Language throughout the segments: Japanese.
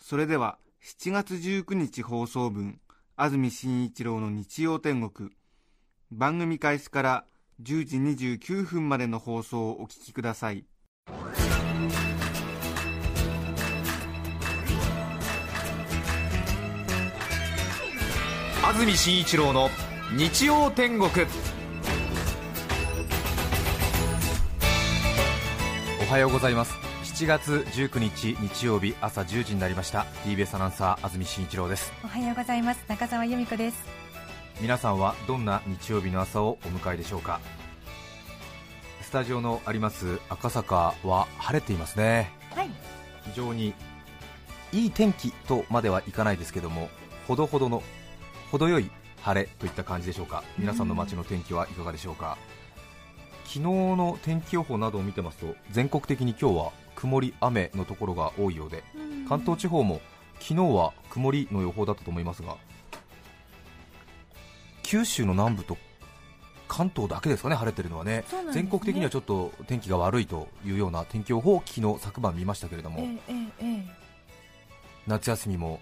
それでは7月19日放送分安住紳一郎の日曜天国。番組開始から10時29分までの放送をお聞きください。安住紳一郎の日曜天国。おはようございます。7月19日日曜日朝10時になりました。TBS アナウンサー安住紳一郎です。おはようございます。中澤由美子です。皆さんはどんな日曜日の朝をお迎えでしょうか？スタジオのあります赤坂は晴れていますね。はい。非常にいい天気とまではいかないですけどもほどほどの程よい晴れといった感じでしょうか？皆さんの街の天気はいかがでしょうか？昨日の天気予報などを見てますと全国的に今日は曇り雨のところが多いようで関東地方も昨日は曇りの予報だったと思いますが九州の南部と関東だけですかね晴れてるのはね。ね。全国的にはちょっと天気が悪いというような天気予報を昨日昨晩見ましたけれども、えええええ夏休みも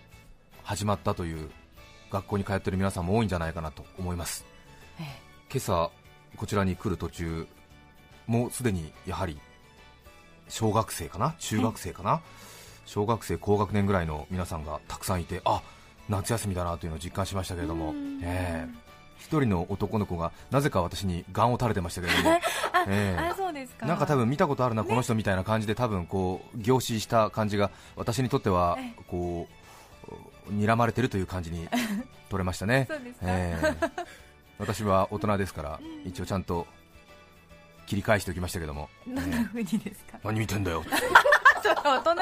始まったという学校に通っている皆さんも多いんじゃないかなと思います。え。今朝こちらに来る途中もうすでにやはり小学生かな？中学生かな、小学生高学年ぐらいの皆さんがたくさんいてあ夏休みだなというのを実感しましたけれども。うん。ええ。一人の男の子がなぜか私にガンを垂れてましたけれども、ええ。あそうですか。なんか多分見たことあるな、この人みたいな感じで多分こう凝視した感じが私にとってはえこう睨まれてるという感じに 取れましたね。ええ。私は大人ですから一応ちゃんと切り返しておきましたけども、どんな風にですか？何見てんだよ、大人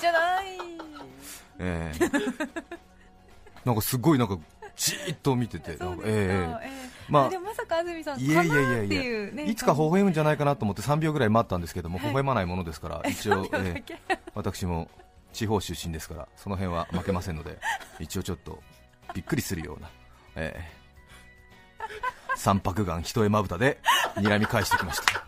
じゃない。ええ。なんかすごいなんかじーっと見てて。なんかええええ。まあでもまさか安住さんいやいやいやいやいつか微笑むんじゃないかなと思って3秒ぐらい待ったんですけども、はい。微笑まないものですから一応、3秒だえけ？え私も地方出身ですからその辺は負けませんので一応ちょっとびっくりするような、ええ三白眼一重まぶたで睨み返してきました。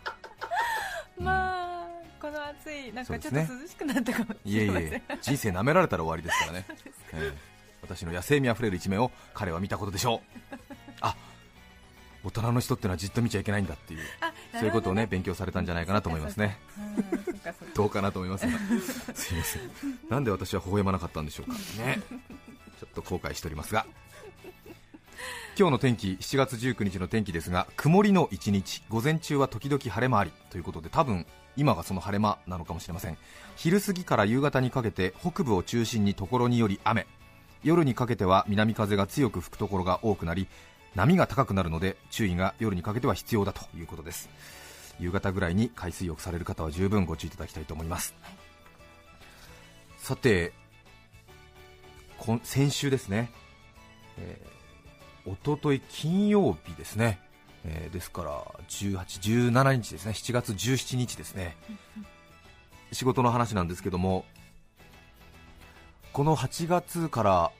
まあこの暑いなんかちょっと涼しくなったかもいえいしれません。え人生舐められたら終わりですから ね、ええ。私の野生味あふれる一面を彼は見たことでしょう。あ大人の人ってのはじっと見ちゃいけないんだっていうあそういうことをね勉強されたんじゃないかなと思いますね。どうかなと思いますが。すいません。なんで私は微笑まなかったんでしょうか。ね。ちょっと後悔しておりますが今日の天気7月19日の天気ですが曇りの一日午前中は時々晴れ間ありということで多分今がその晴れ間なのかもしれません。昼過ぎから夕方にかけて北部を中心にところにより雨。夜にかけては南風が強く吹くところが多くなり波が高くなるので注意が夜にかけては必要だということです。夕方ぐらいに海水浴される方は十分ご注意いただきたいと思います、さて先週ですね、えー、おととい金曜日ですね、えーですから18、17日ですね。7月17日ですね。仕事の話なんですけどもこの8月から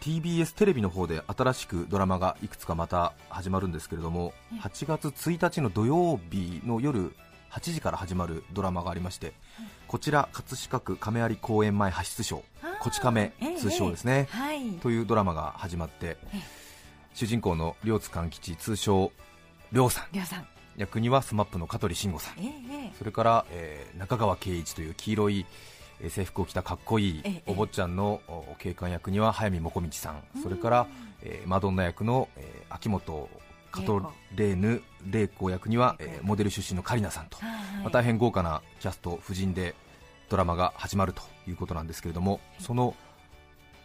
TBS テレビの方で新しくドラマがいくつかまた始まるんですけれども8月1日の土曜日の夜8時から始まるドラマがありましてこちら葛飾区亀有公園前派出所こち亀ええ通称ですね、はい。というドラマが始まってええ主人公の両津勘吉通称両さん。さん。役には SMAP の香取慎吾さん。えええそれから、えー中川圭一という黄色いえー制服を着たかっこいいええお坊ちゃんのお警官役には早見もこみちさん、それから、えーマドンナ役の、えー秋元カトレーヌ玲子役には、えーモデル出身のカリナさんと、えはい。まあ、大変豪華なキャスト夫人でドラマが始まるということなんですけれどもその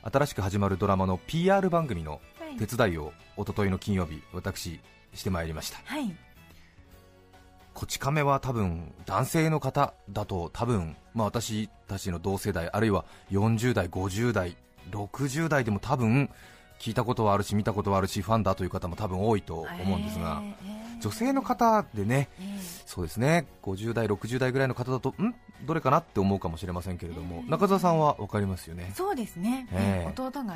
新しく始まるドラマの PR 番組のはい手伝いを一昨日の金曜日私してまいりました。はい。こち亀は多分男性の方だと多分、まあ、私たちの同世代あるいは40代、50代、60代でも多分聞いたことはあるし見たことはあるしファンだという方も多分多いと思うんですが、えー女性の方でねえーそうですね50代、60代ぐらいの方だとん？どれかなって思うかもしれませんけれども、えー中澤さんは分かりますよね？そうですね、ええ。弟があ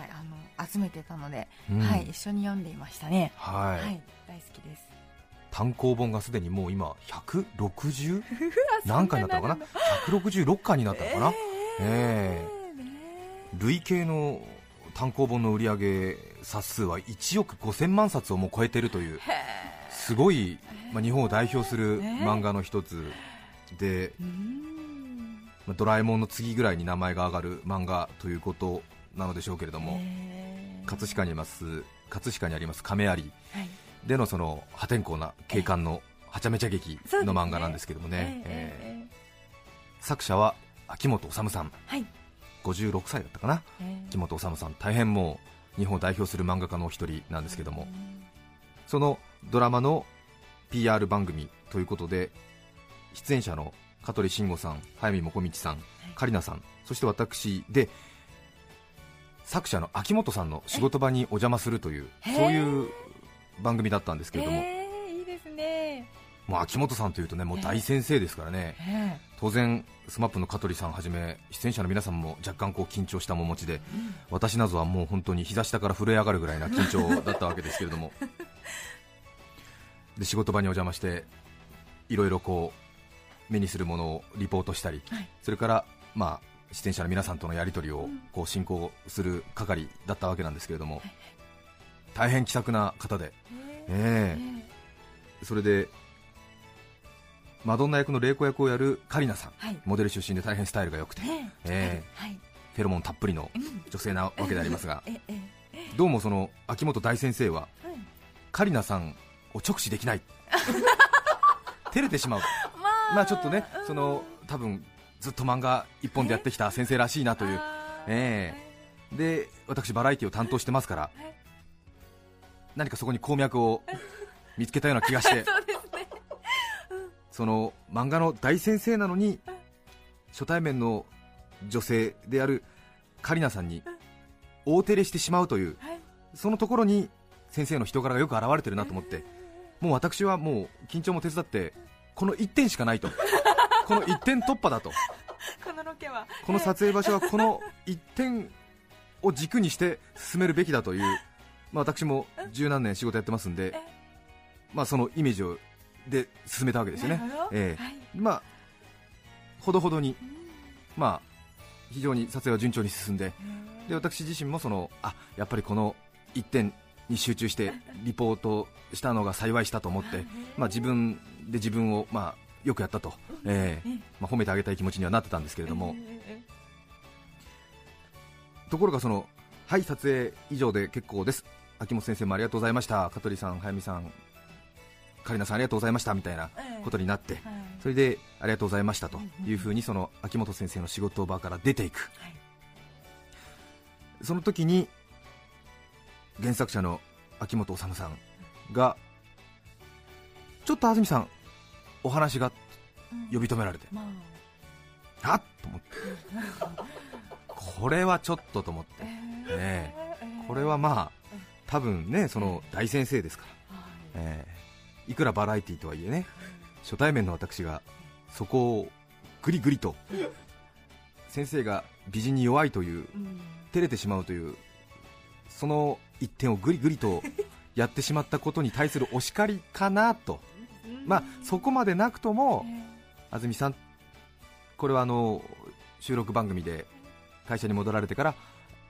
の集めてたので、うん。はい、一緒に読んでいましたね、はい。はい、大好きです。単行本がすでにもう今160何回になったのかな？166回になったのかな、え。累計の単行本の売り上げ冊数は1億5000万冊をもう超えてるというすごい、まあ、日本を代表する漫画の一つで、うん。まあドラえもんの次ぐらいに名前が上がる漫画ということなのでしょうけれども、えー。葛飾にあります葛飾にあります亀有はい。でのその破天荒な警官のはちゃめちゃ劇の漫画なんですけどもね、ええーえ作者は秋元治さん。はい56歳だったかな。えー。秋元治さん大変もう日本を代表する漫画家のお一人なんですけども。そのドラマの PR 番組ということで出演者の香取慎吾さん早見もこみちさん香里奈さんそして私で作者の秋元さんの仕事場にお邪魔するというそういう番組だったんですけれども、ね、もう秋元さんというとねもう大先生ですからね、え当然 SMAP の香取さんはじめ出演者の皆さんも若干こう緊張した面持ちで、私などはもう本当に膝下から震え上がるぐらいな緊張だったわけですけれども。で仕事場にお邪魔していろいろこう目にするものをリポートしたり、はい。それからまあ出演者の皆さんとのやり取りをこう進行する係だったわけなんですけれども、大変気さくな方で、ええ。それでマドンナ役の玲子役をやるカリナさん。はい。モデル出身で大変スタイルが良くて、ねえはい。フェロモンたっぷりのうん。女性なわけでありますが。ええどうもその秋元大先生はうんカリナさんを直視できない。照れてしまう。まあ。まあちょっとねうん。その多分ずっと漫画一本でやってきた先生らしいなという。あー。えで私バラエティを担当してますから。はい。何かそこに鉱脈を見つけたような気がして その漫画の大先生なのに初対面の女性であるカリナさんに大照れしてしまうというはい。そのところに先生の人柄がよく表れてるなと思ってもう私はもう緊張も手伝ってこの1点しかないと。この1点突破だと。このロケは。この撮影場所はこの1点を軸にして進めるべきだという、まあ、私も十何年仕事やってますんで、まあ、そのイメージをで進めたわけですよね。ええ。はい。まあ、ほどほどに、まあ、非常に撮影は順調に進んでで私自身もそのあやっぱりこの1点に集中して リポートしたのが幸いしたと思って、まあ、自分で自分を、まあ、よくやったと、ええ。まあ、褒めてあげたい気持ちにはなってたんですけれども、ところがそのはい撮影以上で結構です。秋元先生もありがとうございました。香取さん早見さんカリナさんありがとうございましたみたいなことになってはい。それでありがとうございましたというふうにその秋元先生の仕事場から出ていく。はい。その時に原作者の秋元治さんがちょっと安住さんお話が呼び止められてまあ。あっと思って。これはちょっとと思って。ええ。ーこれはまあ多分ねその大先生ですから、はい。ええいくらバラエティーとはいえね初対面の私がそこをグリグリと先生が美人に弱いという照れてしまうというその一点をグリグリとやってしまったことに対するお叱りかなと、まあ、そこまでなくとも安住さんこれはあの収録番組で会社に戻られてから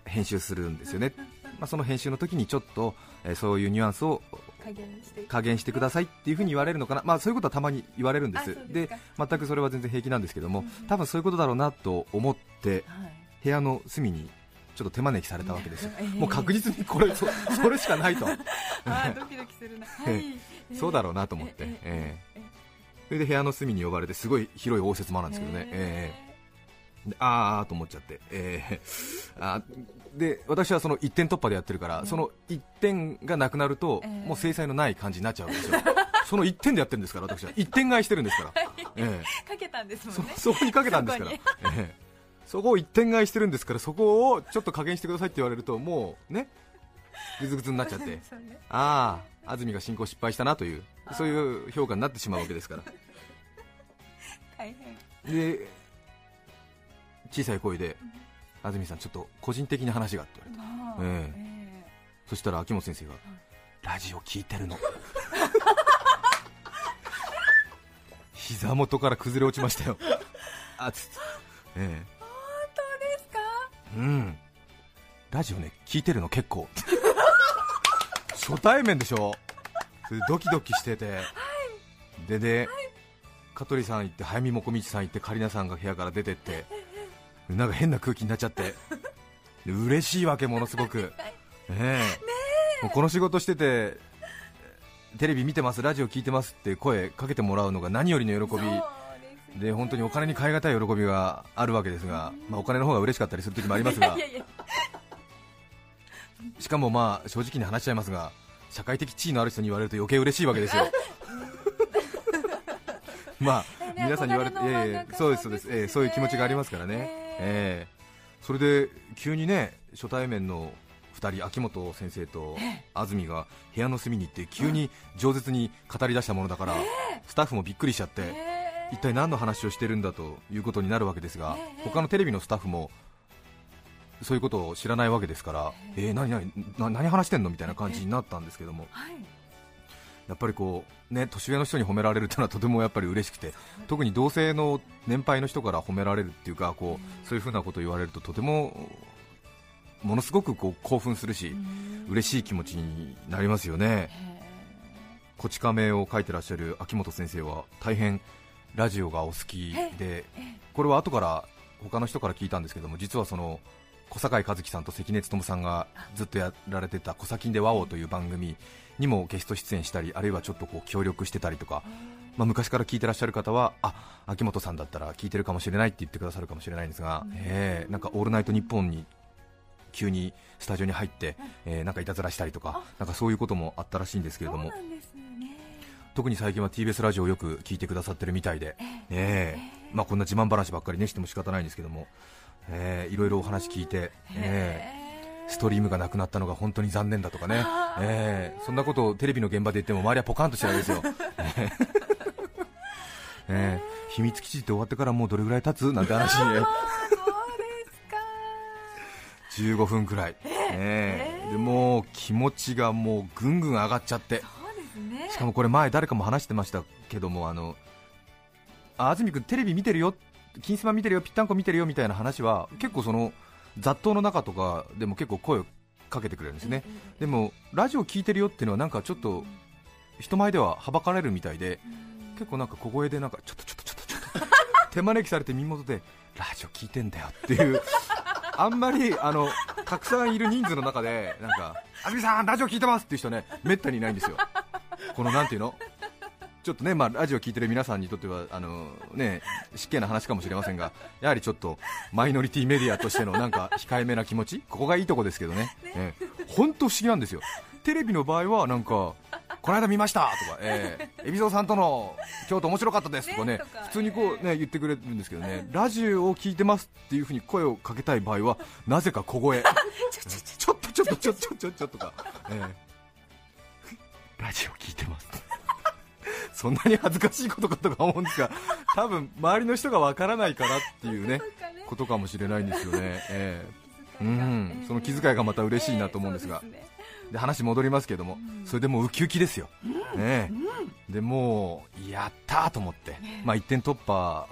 編集するんですよね、まあ、その編集の時にちょっと、えそういうニュアンスを加減して加減してくださいっていうふうに言われるのかな、まあ、そういうことはたまに言われるんです。で全くそれは全然平気なんですけどもうん。多分そういうことだろうなと思ってはい。部屋の隅にちょっと手招きされたわけですよ、ええもう確実にこれそそれしかないと。あードキドキするな。はい。そうだろうなと思って、ええええそれで部屋の隅に呼ばれてすごい広い応接間なんですけどね、ええであーあーと思っちゃって、ええあーで私はその1点突破でやってるから、その1点がなくなると、ええもう制裁のない感じになっちゃうんですよ、その1点でやってるんですから私は。1点買いしてるんですから、ええ。かけたんですもそんね。そこにかけたんですから。そこええ。そこを1点買いしてるんですからそこをちょっと加減してくださいって言われるともうねぐずぐずになっちゃって。ああ安住が進行失敗したなというそういう評価になってしまうわけですから。大変。で小さい声で安住さんちょっと個人的な話がって言われて。まあええ。そしたら秋元先生が、ラジオ聞いてるの。膝元から崩れ落ちましたよ。あつつええ。本当ですか？うん。ラジオね聞いてるの結構。初対面でしょ？それでドキドキしてて、でで、香取さん行って早見もこみちさん行ってカリナさんが部屋から出てってなんか変な空気になっちゃって。で嬉しいわけものすごく。ねえ。もうこの仕事しててテレビ見てますラジオ聞いてますって声かけてもらうのが何よりの喜び。ですね。で本当にお金に換え難い喜びがあるわけですが、まあ、お金の方が嬉しかったりする時もありますが。しかもまあ正直に話しちゃいますが社会的地位のある人に言われると余計嬉しいわけですよ。まあね皆さんに言われて、ええ漫画家そうですそうです、ええそういう気持ちがありますからね、ええ。えそれで急にね初対面の2人秋元先生と安住が部屋の隅に行って急に饒舌に語り出したものだから、スタッフもびっくりしちゃって、え一体何の話をしてるんだということになるわけですが、ええ。他のテレビのスタッフもそういうことを知らないわけですから、えー、何何な何話してんの？みたいな感じになったんですけども、はいやっぱりこう、ね、年上の人に褒められるというのはとてもやっぱり嬉しくて、特に同性の年配の人から褒められるっていうか、こうそういうふうなことを言われるととてもものすごくこう興奮するし、嬉しい気持ちになりますよね。こち亀を書いてらっしゃる秋元先生は大変ラジオがお好きで、これは後から他の人から聞いたんですけども、実はその小坂井和樹さんと関根勤さんがずっとやられてた「コサキンでワオ」という番組にもゲスト出演したり、あるいはちょっとこう協力してたりとか、まあ、昔から聞いてらっしゃる方は、あ秋元さんだったら聞いてるかもしれないって言ってくださるかもしれないんですが、えーなんか「オールナイトニッポン」に急にスタジオに入って、えーなんかいたずらしたりとか、なんかそういうこともあったらしいんですけれども。特に最近は TBS ラジオをよく聞いてくださってるみたいで、ええ。まあ、こんな自慢話ばっかりねしても仕方ないんですけども、ええいろいろお話聞いて、ええストリームがなくなったのが本当に残念だとかね、ええそんなことをテレビの現場で言っても周りはポカンとしてるんですよ、ええええ秘密基地って終わってからもうどれぐらい経つなんて話で。そうですか。15分くらい、ええでもう気持ちがもうぐんぐん上がっちゃって。そうですね。しかもこれ前誰かも話してましたけどもあのあ安住君テレビ見てるよ金スマ見てるよぴったんこ見てるよみたいな話は結構その雑踏の中とかでも結構声をかけてくれるんですね。でもラジオ聞いてるよっていうのはなんかちょっと人前でははばかれるみたいで結構なんか小声でなんかちょっとちょっとちょっとちょっと手招きされて耳元でラジオ聞いてんだよっていう あんまりあのたくさんいる人数の中でなんか安住さんラジオ聞いてますっていう人ねめったにいないんですよ。このなんていうの？ちょっとね、まあ、ラジオ聞いてる皆さんにとってはあの、ね、失敬な話かもしれませんが、やはりちょっとマイノリティメディアとしてのなんか控えめな気持ち、ここがいいとこですけどね、ええ。本当不思議なんですよ、テレビの場合はなんか、この間見ましたとか、ええ、海老蔵さんとの京都面白かったですとかねね普通にこう、ね、言ってくれるんですけどね、ラジオを聞いてますっていうふうに声をかけたい場合は、なぜか小声、ちょっとちょっとちょっとちょっとちょっと。とか、ええ。ラジオ聞いてます。そんなに恥ずかしいことかとか思うんですが、多分周りの人がわからないからっていうねね。ことかもしれないんですよね。ええ。うん、その気遣いがまた嬉しいなと思うんですが、そうね。で話戻りますけども、それでもうウキウキですよ、ねえでもうやったーと思って、まあ、一点突破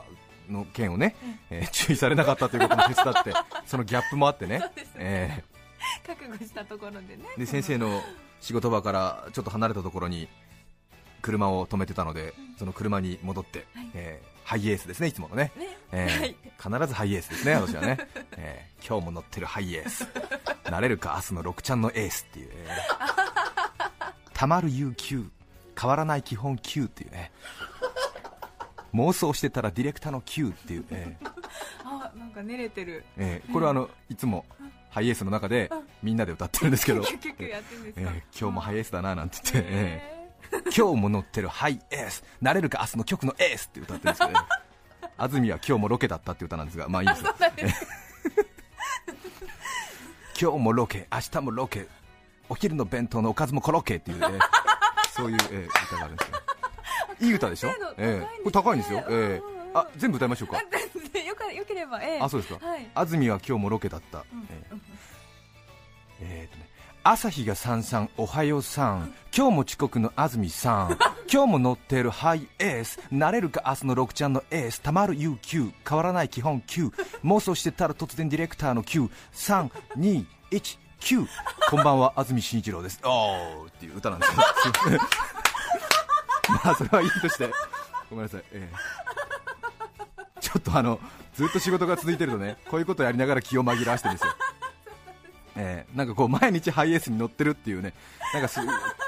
の件をね、えー注意されなかったということも手伝って、そのギャップもあってね、え覚悟したところでね。ーで先生の仕事場からちょっと離れたところに車を止めてたので、その車に戻って、えーハイエースですね、いつものね、ね。えーはい。必ずハイエースですね、私はね、えー今日も乗ってるハイエース、なれるか、明日の6ちゃんのエースっていう、えー たまる UQ、変わらない基本 Q っていうね、妄想してたらディレクターの Q っていう、えー。あなんか練れてる。えーこれはあのいつもハイエースの中でみんなで歌ってるんですけど、今日もハイエースだななんて言って、えー今日も乗ってるハイエース。なれるか明日の曲のエースって歌ってるんですけど、ね、安住は今日もロケだったって歌なんですが。まあいいです 今日もロケ明日もロケ。お昼の弁当のおかずもコロッケっていうねそういう、えー歌があるんですよ。いい歌でしょ？ええこれ高いんですよ、ええあ全部歌いましょうか。でよかよければ、ええあそうですか、はい。安住は今日もロケだった、えー。えーとね朝日がさんさんおはようさん。今日も遅刻の安住さん。今日も乗ってるハイエース。なれるか明日の6ちゃんのエース。たまる UQ 変わらない基本 Q 妄想してたら突然ディレクターの Q321 Q こんばんは安住紳一郎です。おーっていう歌なんですよ。まあそれはいいとして。ごめんなさい、ええ。ちょっとあのずっと仕事が続いてるとねこういうことをやりながら気を紛らわしてるんですよ、えー、なんかこう毎日ハイエースに乗ってるっていうねなんかす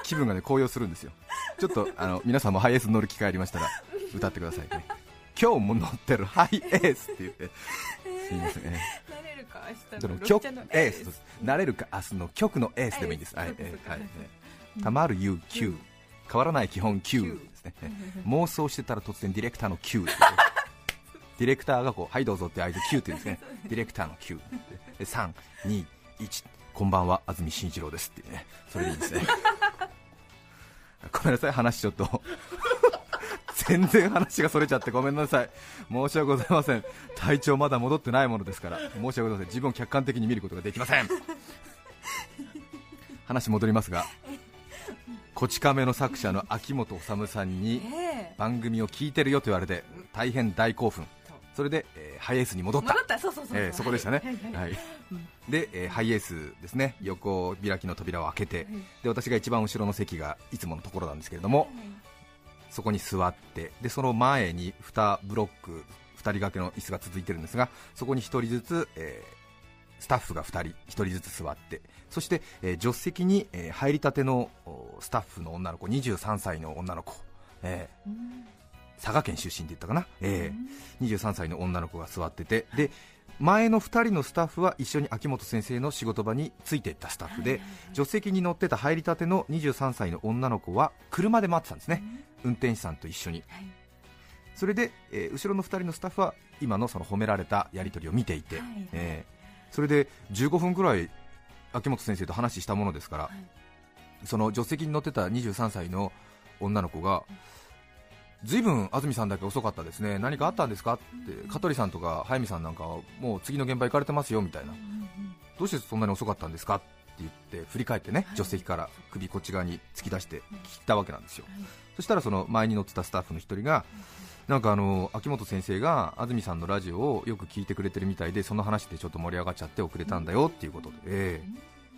気分がね高揚するんですよ、ちょっとあの皆さんもハイエース乗る機会ありましたら歌ってくださいね、今日も乗ってるハイエースって言って、すみません、えー、なれるか明日の曲エース、なれるか明日の曲のエースでもいいです、はい、はい、はい、たまる UQ、変わらない基本 Q ですね、妄想してたら突然ディレクターの Q ディレクターがこうはいどうぞって合図9というんですね、ディレクターの9、3、2、1こんばんは安住紳一郎ですってねそれでいいですね。ごめんなさい話ちょっと。全然話がそれちゃってごめんなさい。申し訳ございません。体調まだ戻ってないものですから申し訳ございません。自分を客観的に見ることができません。話戻りますがこち亀の作者の秋元治さんに番組を聞いてるよと言われて大変大興奮。それで、えーハイエースに戻った。戻った。そうそうそうえーそこでしたね、はいはい。はい。で、えーハイエースですね。横開きの扉を開けてで私が一番後ろの席がいつものところなんですけれどもそこに座ってでその前に2ブロック2人掛けの椅子が続いてるんですがそこに1人ずつ、えースタッフが2人1人ずつ座ってそして、えー助手席に、えー入りたてのおスタッフの女の子23歳の女の子、えー佐賀県出身って言ったかな、えー23歳の女の子が座ってて。で前の2人のスタッフは一緒に秋元先生の仕事場についていったスタッフで助手席に乗ってた入りたての23歳の女の子は車で待ってたんですね、運転手さんと一緒に、はい。それで、えー後ろの2人のスタッフは今のその褒められたやり取りを見ていて、えーそれで15分くらい秋元先生と話したものですから、その助手席に乗ってた23歳の女の子が、ずいぶん安住さんだけ遅かったですね、何かあったんですか？って、香取さんとか早見さんなんかはもう次の現場行かれてますよみたいな、どうしてそんなに遅かったんですか？って言って振り返ってね、助手席から首こっち側に突き出して聞いたわけなんですよ、そしたらその前に乗ってたスタッフの一人が、なんかあの秋元先生が安住さんのラジオをよく聞いてくれてるみたいで、その話でちょっと盛り上がっちゃって遅れたんだよっていうことで、ええ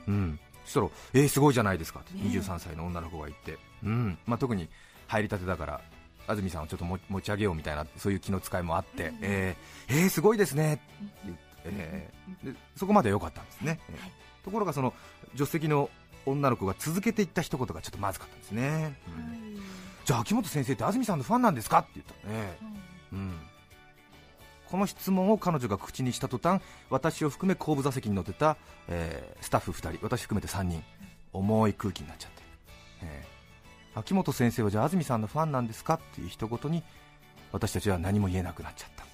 うん、そしたら、えー、すごいじゃないですかって。23歳の女の子が言って、うん。まあ、特に入りたてだから、安住さんをちょっと持持ち上げようみたいな、そういう気の使いもあって、えーえーすごいですね。って言って、えーでそこまでは良かったんですね、えー。ところがその助手席の女の子が続けていった一言がちょっとまずかったんですね。うんじゃあ秋元先生って安住さんのファンなんですかって言ったのね、うん、この質問を彼女が口にした途端私を含め後部座席に乗ってた、えースタッフ2人私含めて3人重い空気になっちゃって、えー秋元先生はじゃあ安住さんのファンなんですかっていう一言に私たちは何も言えなくなっちゃった。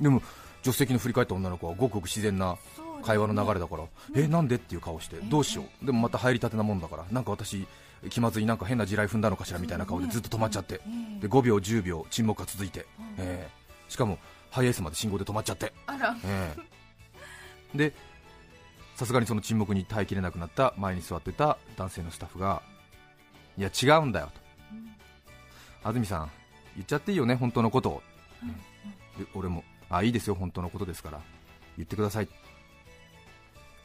でも助手席の振り返った女の子はごくごく自然な会話の流れだから、えなんでっていう顔して、どうしよう、でもまた入りたてなもんだから、なんか私、気まずい、なんか変な地雷踏んだのかしらみたいな顔でずっと止まっちゃって、で5秒、10秒、沈黙が続いて、えー。しかもハイエースまで信号で止まっちゃって、あら。えー。でさすがにその沈黙に耐えきれなくなった前に座ってた男性のスタッフが、いや、違うんだよと、安住さん、言っちゃっていいよね、本当のこと。を、で俺も、あいいですよ、本当のことですから、言ってください。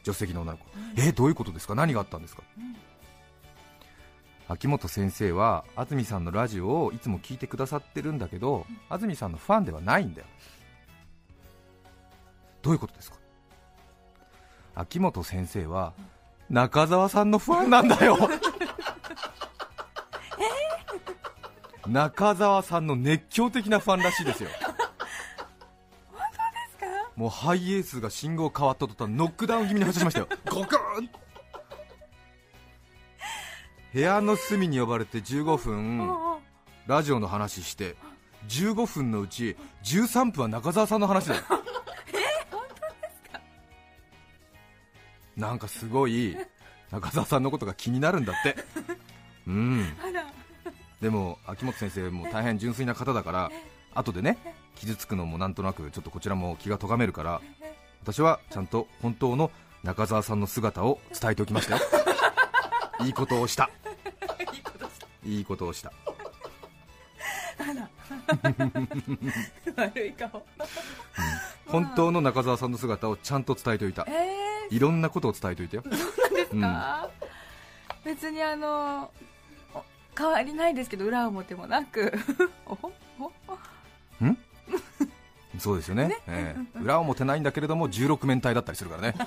助手席の女の子、えーどういうことですか、何があったんですか、秋元先生は安住さんのラジオをいつも聞いてくださってるんだけど、安住さんのファンではないんだよ、どういうことですか、秋元先生は中澤さんのファンなんだよ。中澤さんの熱狂的なファンらしいですよ。もうハイエースが信号変わった途端ノックダウン気味に走りましたよ、ゴクーン。部屋の隅に呼ばれて15分ラジオの話して15分のうち13分は中澤さんの話だよ。え本当ですか？なんかすごい中澤さんのことが気になるんだって。うん。あらでも秋元先生も大変純粋な方だから後でね傷つくのもなんとなくちょっとこちらも気が咎めるから私はちゃんと本当の中澤さんの姿を伝えておきましたよ。いいことをした。いいことをした。悪い顔。本当の中澤さんの姿をちゃんと伝えておいた。えいろんなことを伝えておいたよ。ー、か、別にあのお変わりないですけど裏表もなく。おおうん？そうですよね。ええ。裏表ないんだけれども16面体だったりするからね。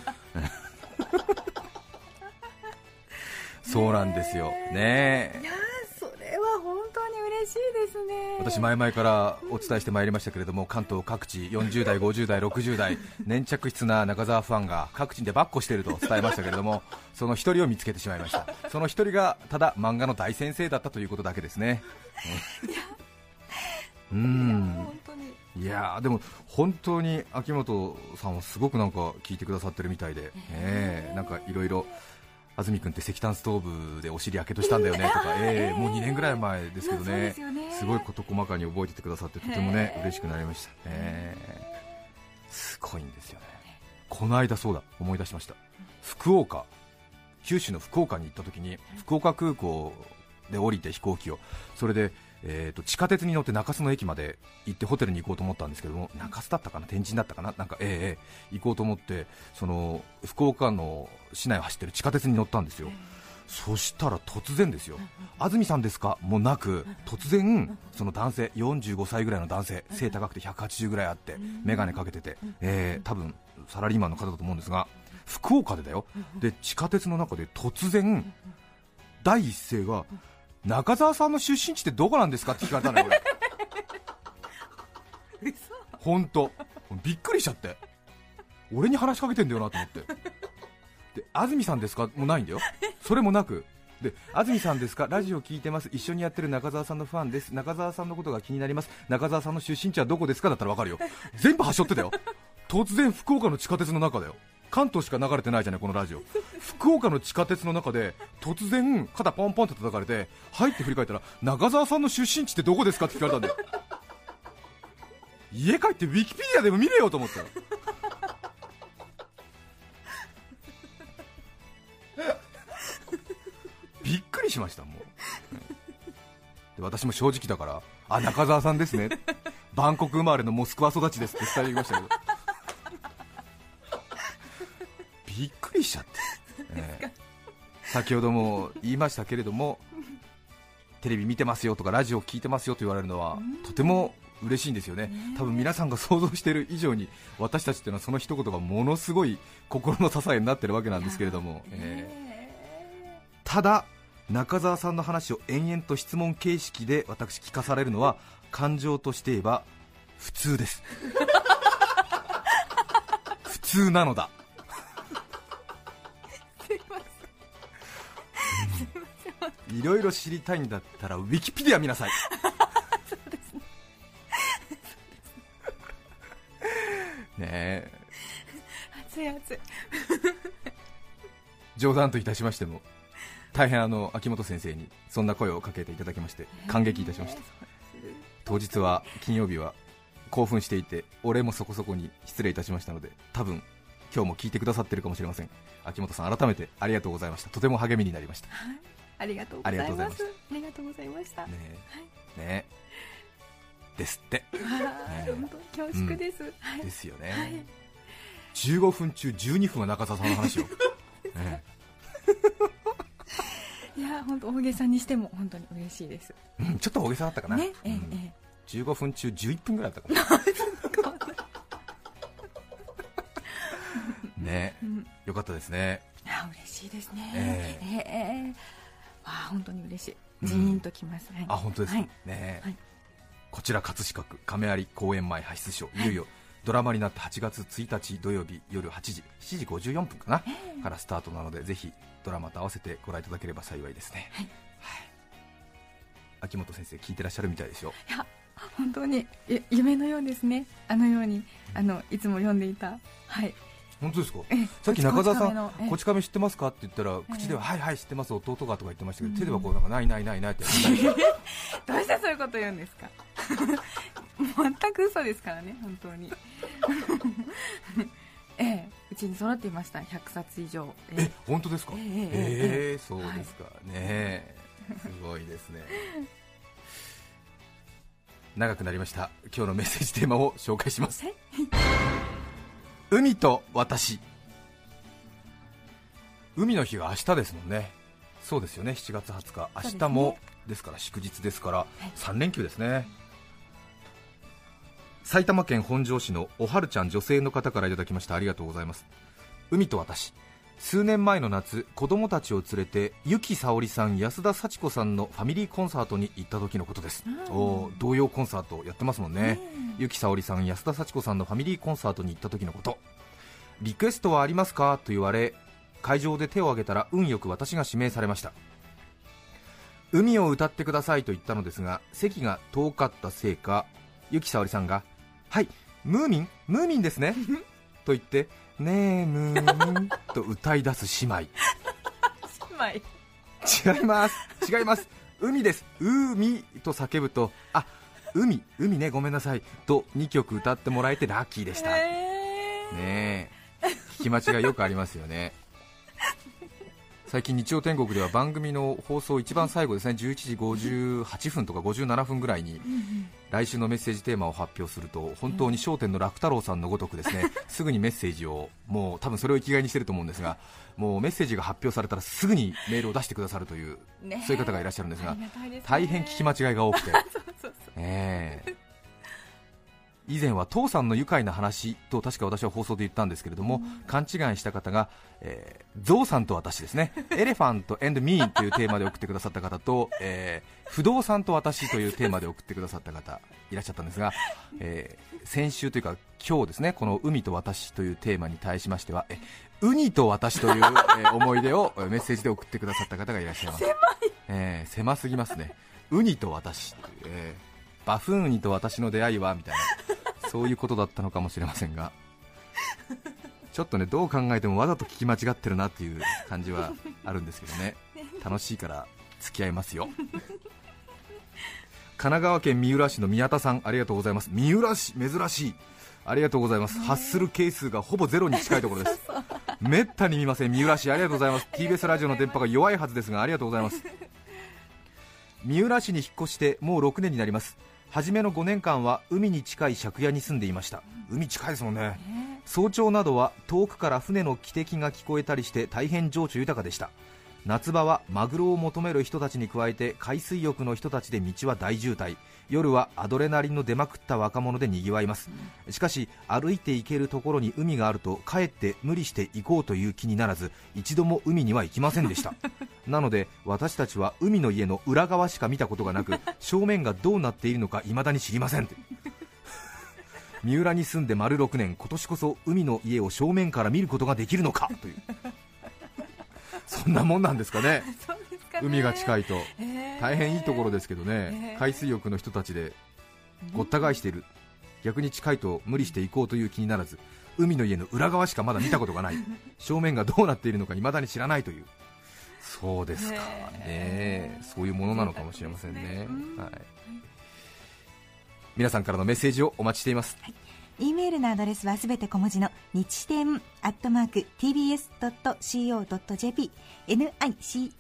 そうなんですよ。ねいやーそれは本当に嬉しいですね私前々からお伝えしてまいりましたけれども関東各地40代50代60代粘着質な中澤ファンが各地でばっこしていると伝えましたけれどもその一人を見つけてしまいました。その一人がただ漫画の大先生だったということだけですね。ういやん。本当に。いやーでも本当に秋元さんはすごくなんか聞いてくださってるみたいで、ええなんかいろいろ安住君って石炭ストーブでお尻やけどしたんだよねとか、ええもう2年ぐらい前ですけどね。すごい事細かに覚えててくださってとてもね嬉しくなりました、ええ。すごいんですよね。この間そうだ。思い出しました。福岡九州の福岡に行った時に福岡空港で降りて飛行機を。それで、えー、と地下鉄に乗って中洲の駅まで行ってホテルに行こうと思ったんですけども中洲だったかな？天神だったかな？なんかええええ行こうと思ってその福岡の市内を走ってる地下鉄に乗ったんですよ、そしたら突然ですよ、安住さんですか？もなく、突然、その男性、45歳ぐらいの男性、背高くて180ぐらいあって、眼鏡かけてて、えー、多分サラリーマンの方だと思うんですが、福岡でだよ、で地下鉄の中で突然、第一声が、中澤さんの出身地ってどこなんですかって聞かれたのよ、俺、本当、びっくりしちゃって、俺に話しかけてんだよなと思って。で安住さんですか？もうないんだよ。それもなく。で安住さんですか？ラジオ聞いてます。一緒にやってる中澤さんのファンです。中澤さんのことが気になります。中澤さんの出身地はどこですかだったらわかるよ。全部端折ってたよ。突然福岡の地下鉄の中だよ。関東しか流れてないじゃないこのラジオ福岡の地下鉄の中で突然肩ポンポンって叩かれて入って振り返ったら中澤さんの出身地ってどこですか？って聞かれたんだよ。家帰ってウィキペディアでも見れよと思ったよ。びっくりしましたもう。で私も正直だからあ中澤さんですね。バンコク生まれのモスクワ育ちですって伝えてきましたけど。びっくりしちゃって、ええ先ほども言いましたけれどもテレビ見てますよとかラジオ聞いてますよと言われるのはとても嬉しいんですよね、多分皆さんが想像している以上に私たちっていうのはその一言がものすごい心の支えになってるわけなんですけれども、ええ。ただ中澤さんの話を延々と質問形式で私聞かされるのは感情として言えば普通です。普通なのだいろいろ知りたいんだったらウィキペディア見なさい。ね。え。熱い熱い。冗談といたしましても大変あの秋元先生にそんな声をかけていただきまして感激いたしました。当日は金曜日は興奮していてお礼もそこそこに失礼いたしましたので多分今日も聞いてくださってるかもしれません。秋元さん改めてありがとうございました。とても励みになりました。ありがとうございありがとうございます。ありがとうございました。ねえ。ねえ。ですって。はい本当恐縮です、はい。ですよね、はい。15分中12分は中澤さんの話を、ねいや本当大げさにしても本当に嬉しいです。えうんちょっと大げさだったかな、ねええうんえ。え15分中11分ぐらいだったかな。ねうん。よかったですね。あ嬉しいですね。ええあ本当に嬉しい。うん。ジーンときます、はいあ本当ですねえ。はい。こちら葛飾区亀有公園前派出所い。よいよドラマになって8月1日土曜日夜8時7時54分かな、からスタートなのでぜひドラマと合わせてご覧いただければ幸いですね、はい。秋元先生聞いてらっしゃるみたいですよいや本当にゆ夢のようですね。あのようにあのいつも読んでいた。はい本当ですか？えさっき中澤さん、こち亀知ってますか？って言ったら、口では、はいはい、知ってます、弟がとか言ってましたけど、手ではこう、なんか、ないないないないって どうしてそういうこと言うんですか？全く嘘ですからね本当に。ええうちに揃っていました100冊以上。ええ、本当ですか？ええそうですか、ね。すごいですね。長くなりました。今日のメッセージテーマを紹介します。海と私。海の日が明日ですもんね。そうですよね、7月20日。明日もですから祝日ですから、3連休ですね。埼玉県本庄市のおはるちゃん女性の方からいただきましたありがとうございます海と私数年前の夏子供たちを連れて由紀さおりさん安田幸子さんのファミリーコンサートに行った時のことです、おー童謡コンサートやってますもんね。由紀さおりさん安田幸子さんのファミリーコンサートに行った時のこと。リクエストはありますか？と言われ会場で手を挙げたら運よく私が指名されました。海を歌ってくださいと言ったのですが席が遠かったせいか由紀さおりさんがはいムーミンムーミンですねと言ってねえムーミンと歌い出す姉妹。姉妹。違います。違います。海です。海と叫ぶとあ海海ねごめんなさい。と2曲歌ってもらえてラッキーでした、え。ーねえ。聞き間違いよくありますよね最近日曜天国では番組の放送一番最後ですね11時58分とか57分ぐらいに来週のメッセージテーマを発表すると本当に笑点の楽太郎さんのごとくですね すぐにメッセージをもう多分それを生きがいにしてると思うんですがもうメッセージが発表されたらすぐにメールを出してくださるというそういう方がいらっしゃるんですが大変聞き間違いが多くて 以前は父さんの愉快な話と確か私は放送で言ったんですけれども、勘違いした方が、えーゾウさんと私ですね、エレファント and me というテーマで送ってくださった方と、えー不動産と私というテーマで送ってくださった方いらっしゃったんですが、えー先週というか今日ですね、この海と私というテーマに対しましては、えウニと私という、えー思い出をえーメッセージで送ってくださった方がいらっしゃいます。えー狭すぎますね、ウニと私えーバフンウニと私の出会いはみたいな、そういうことだったのかもしれませんが、ちょっとねどう考えてもわざと聞き間違ってるなっていう感じはあるんですけどね、楽しいから付き合いますよ。神奈川県三浦市の宮田さん、ありがとうございます。三浦市、珍しい。ありがとうございます。発する係数がほぼゼロに近いところです。めったに見ません、三浦市、ありがとうございます。TBS ラジオの電波が弱いはずですが、ありがとうございます。三浦市に引っ越してもう6年になります。初めの5年間は海に近い借家に住んでいました。海近いですもんね。早朝などは遠くから船の汽笛が聞こえたりして大変情緒豊かでした夏場はマグロを求める人たちに加えて海水浴の人たちで道は大渋滞。夜はアドレナリンの出まくった若者でにぎわいます。しかし歩いて行けるところに海があるとかえって無理して行こうという気にならず一度も海には行きませんでした。なので私たちは海の家の裏側しか見たことがなく正面がどうなっているのか未だに知りません。三浦に住んで丸6年今年こそ海の家を正面から見ることができるのかというそんなもんなんですかね。かね。海が近いと。えー。大変いいところですけどね。えー。海水浴の人たちでごった返している。逆に近いと無理して行こうという気にならず海の家の裏側しかまだ見たことがない。正面がどうなっているのか未だに知らないという。そうですかね。そういうものなのかもしれませんね。はい。皆さんからのメッセージをお待ちしています e メールのアドレスはすべて小文字の日天アットマーク tbs.co.jp nichiten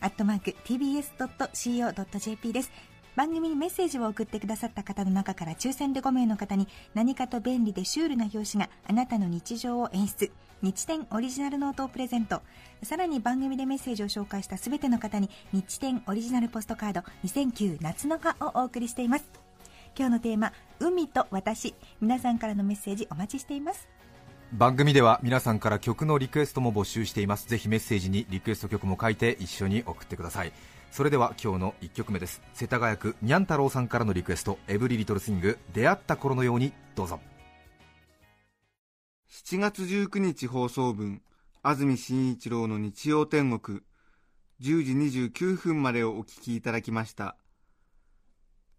アットマーク tbs.co.jp です。番組にメッセージを送ってくださった方の中から抽選で5名の方に何かと便利でシュールな表紙があなたの日常を演出。日天オリジナルノートをプレゼント。さらに番組でメッセージを紹介したすべての方に日天オリジナルポストカード2009夏の葉をお送りしています今日のテーマ「海と私」皆さんからのメッセージお待ちしています。番組では皆さんから曲のリクエストも募集しています。ぜひメッセージにリクエスト曲も書いて一緒に送ってください。それでは今日の1曲目です。世田谷区にゃん太郎さんからのリクエスト。エブリリトルスイング出会った頃のようにどうぞ。7月19日放送分安住紳一郎の日曜天国。10時29分までをお聞きいただきました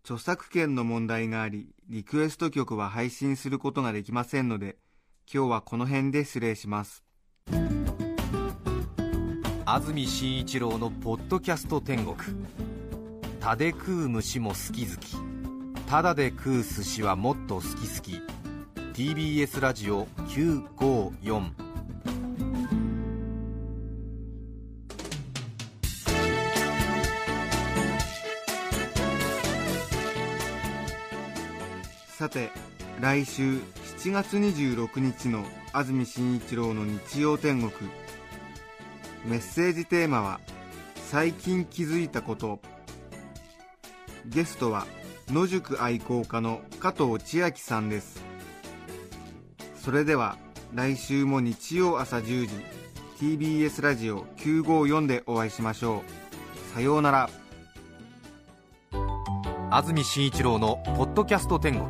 著作権の問題がありリクエスト曲は配信することができませんので今日はこの辺で失礼します。安住紳一郎のポッドキャスト天国。タで食う虫も好き好き。タダで食う寿司はもっと好き好き。TBS ラジオ954さて来週7月26日の安住紳一郎の日曜天国。メッセージテーマは「最近気づいたこと」ゲストは野宿愛好家の加藤千秋さんです。それでは来週も日曜朝10時 TBS ラジオ954でお会いしましょう。さようなら。安住紳一郎の「ポッドキャスト天国」